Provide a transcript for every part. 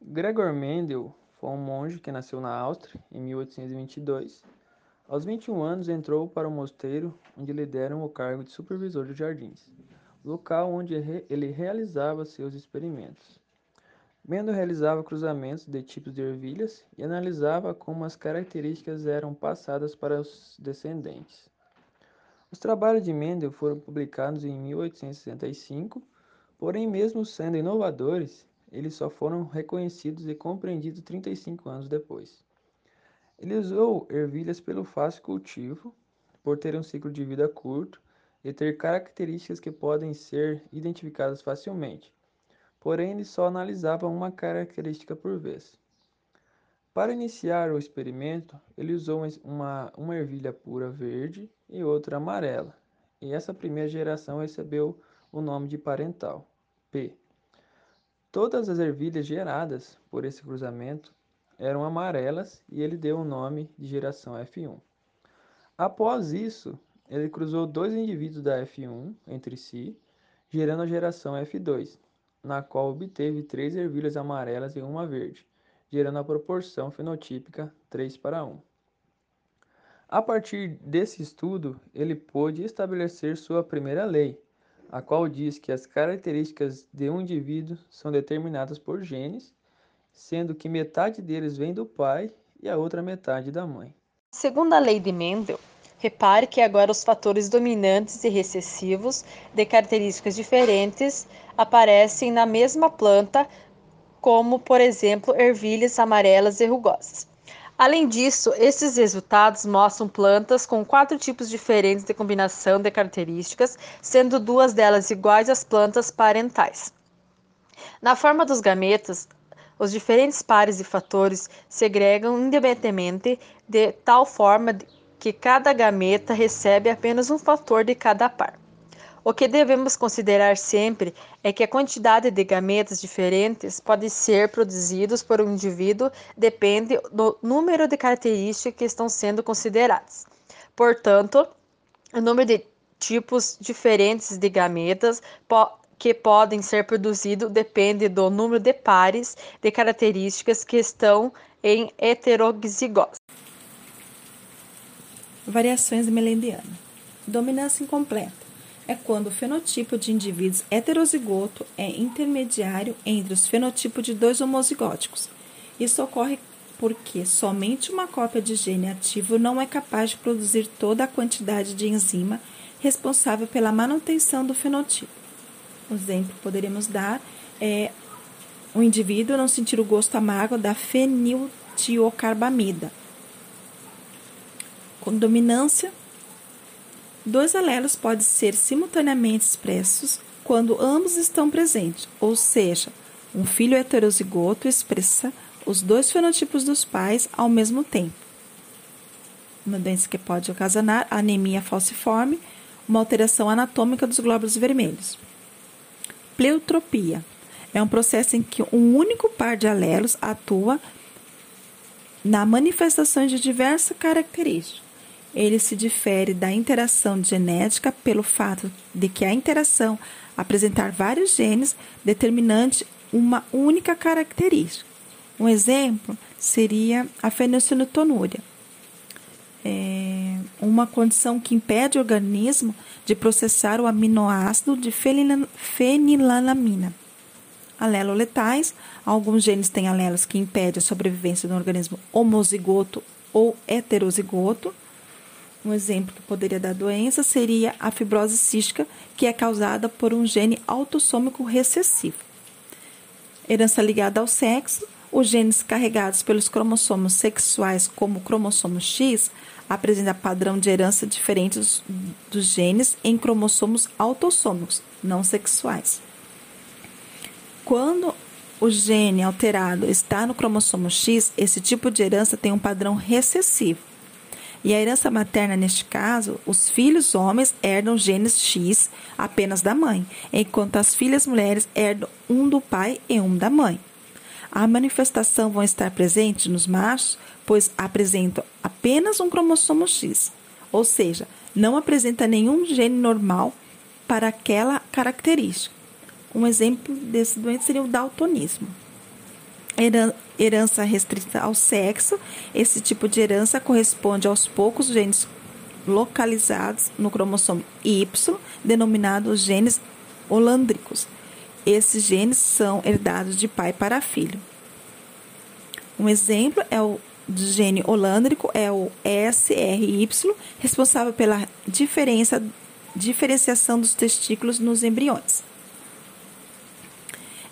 Gregor Mendel foi um monge que nasceu na Áustria em 1822. Aos 21 anos entrou para o mosteiro onde lhe deram o cargo de supervisor de jardins, local onde ele realizava seus experimentos. Mendel realizava cruzamentos de tipos de ervilhas e analisava como as características eram passadas para os descendentes. Os trabalhos de Mendel foram publicados em 1865, porém, mesmo sendo inovadores, eles só foram reconhecidos e compreendidos 35 anos depois. Ele usou ervilhas pelo fácil cultivo, por ter um ciclo de vida curto e ter características que podem ser identificadas facilmente, porém ele só analisava uma característica por vez. Para iniciar o experimento, ele usou uma, uma ervilha pura verde e outra amarela, e essa primeira geração recebeu o nome de parental, P. Todas as ervilhas geradas por esse cruzamento eram amarelas e ele deu o nome de geração F1. Após isso, ele cruzou dois indivíduos da F1 entre si, gerando a geração F2, na qual obteve três ervilhas amarelas e uma verde, gerando a proporção fenotípica 3 para 1. A partir desse estudo, ele pôde estabelecer sua primeira lei, a qual diz que as características de um indivíduo são determinadas por genes, sendo que metade deles vem do pai e a outra metade da mãe. Segundo a lei de Mendel, repare que agora os fatores dominantes e recessivos de características diferentes aparecem na mesma planta, como, por exemplo, ervilhas amarelas e rugosas. Além disso, esses resultados mostram plantas com quatro tipos diferentes de combinação de características, sendo duas delas iguais às plantas parentais. Na forma dos gametas, os diferentes pares de fatores segregam independentemente de tal forma que cada gameta recebe apenas um fator de cada par. O que devemos considerar sempre é que a quantidade de gametas diferentes pode ser produzidos por um indivíduo depende do número de características que estão sendo consideradas. Portanto, o número de tipos diferentes de gametas po que podem ser produzidos depende do número de pares de características que estão em heterozigose. Variações melendianas. Dominância incompleta é quando o fenotipo de indivíduos heterozigoto é intermediário entre os fenotipos de dois homozigóticos. Isso ocorre porque somente uma cópia de gene ativo não é capaz de produzir toda a quantidade de enzima responsável pela manutenção do fenotipo. Um exemplo poderíamos dar é o indivíduo não sentir o gosto amargo da feniltiocarbamida. Com dominância Dois alelos podem ser simultaneamente expressos quando ambos estão presentes, ou seja, um filho heterozigoto expressa os dois fenotipos dos pais ao mesmo tempo. Uma doença que pode ocasionar anemia falciforme, uma alteração anatômica dos glóbulos vermelhos. Pleutropia é um processo em que um único par de alelos atua na manifestação de diversas características ele se difere da interação genética pelo fato de que a interação apresentar vários genes determinante uma única característica. Um exemplo seria a fenilcetonúria, é uma condição que impede o organismo de processar o aminoácido de fenilalamina. Alelos letais, alguns genes têm alelos que impedem a sobrevivência do organismo homozigoto ou heterozigoto, um exemplo que poderia dar doença seria a fibrose cística, que é causada por um gene autossômico recessivo. Herança ligada ao sexo, os genes carregados pelos cromossomos sexuais, como o cromossomo X, apresentam padrão de herança diferente dos, dos genes em cromossomos autossômicos, não sexuais. Quando o gene alterado está no cromossomo X, esse tipo de herança tem um padrão recessivo. E a herança materna, neste caso, os filhos homens herdam genes X apenas da mãe, enquanto as filhas mulheres herdam um do pai e um da mãe. A manifestação vão estar presentes nos machos, pois apresentam apenas um cromossomo X, ou seja, não apresenta nenhum gene normal para aquela característica. Um exemplo desse doente seria o daltonismo. Herança restrita ao sexo. Esse tipo de herança corresponde aos poucos genes localizados no cromossomo Y, denominados genes holandricos. Esses genes são herdados de pai para filho. Um exemplo é o gene holandrico é o SRY, responsável pela diferença, diferenciação dos testículos nos embriões.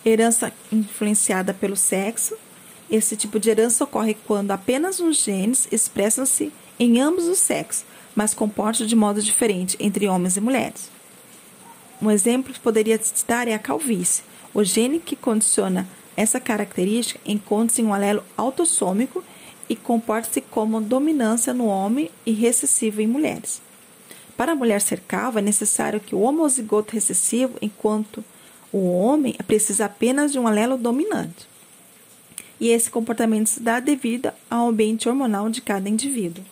Herança influenciada pelo sexo. Esse tipo de herança ocorre quando apenas uns genes expressam-se em ambos os sexos, mas comportam de modo diferente entre homens e mulheres. Um exemplo que poderia citar é a calvície. O gene que condiciona essa característica encontra-se em um alelo autossômico e comporta-se como dominância no homem e recessivo em mulheres. Para a mulher ser calva, é necessário que o homozigoto recessivo, enquanto o homem precisa apenas de um alelo dominante. E esse comportamento se dá devido ao ambiente hormonal de cada indivíduo.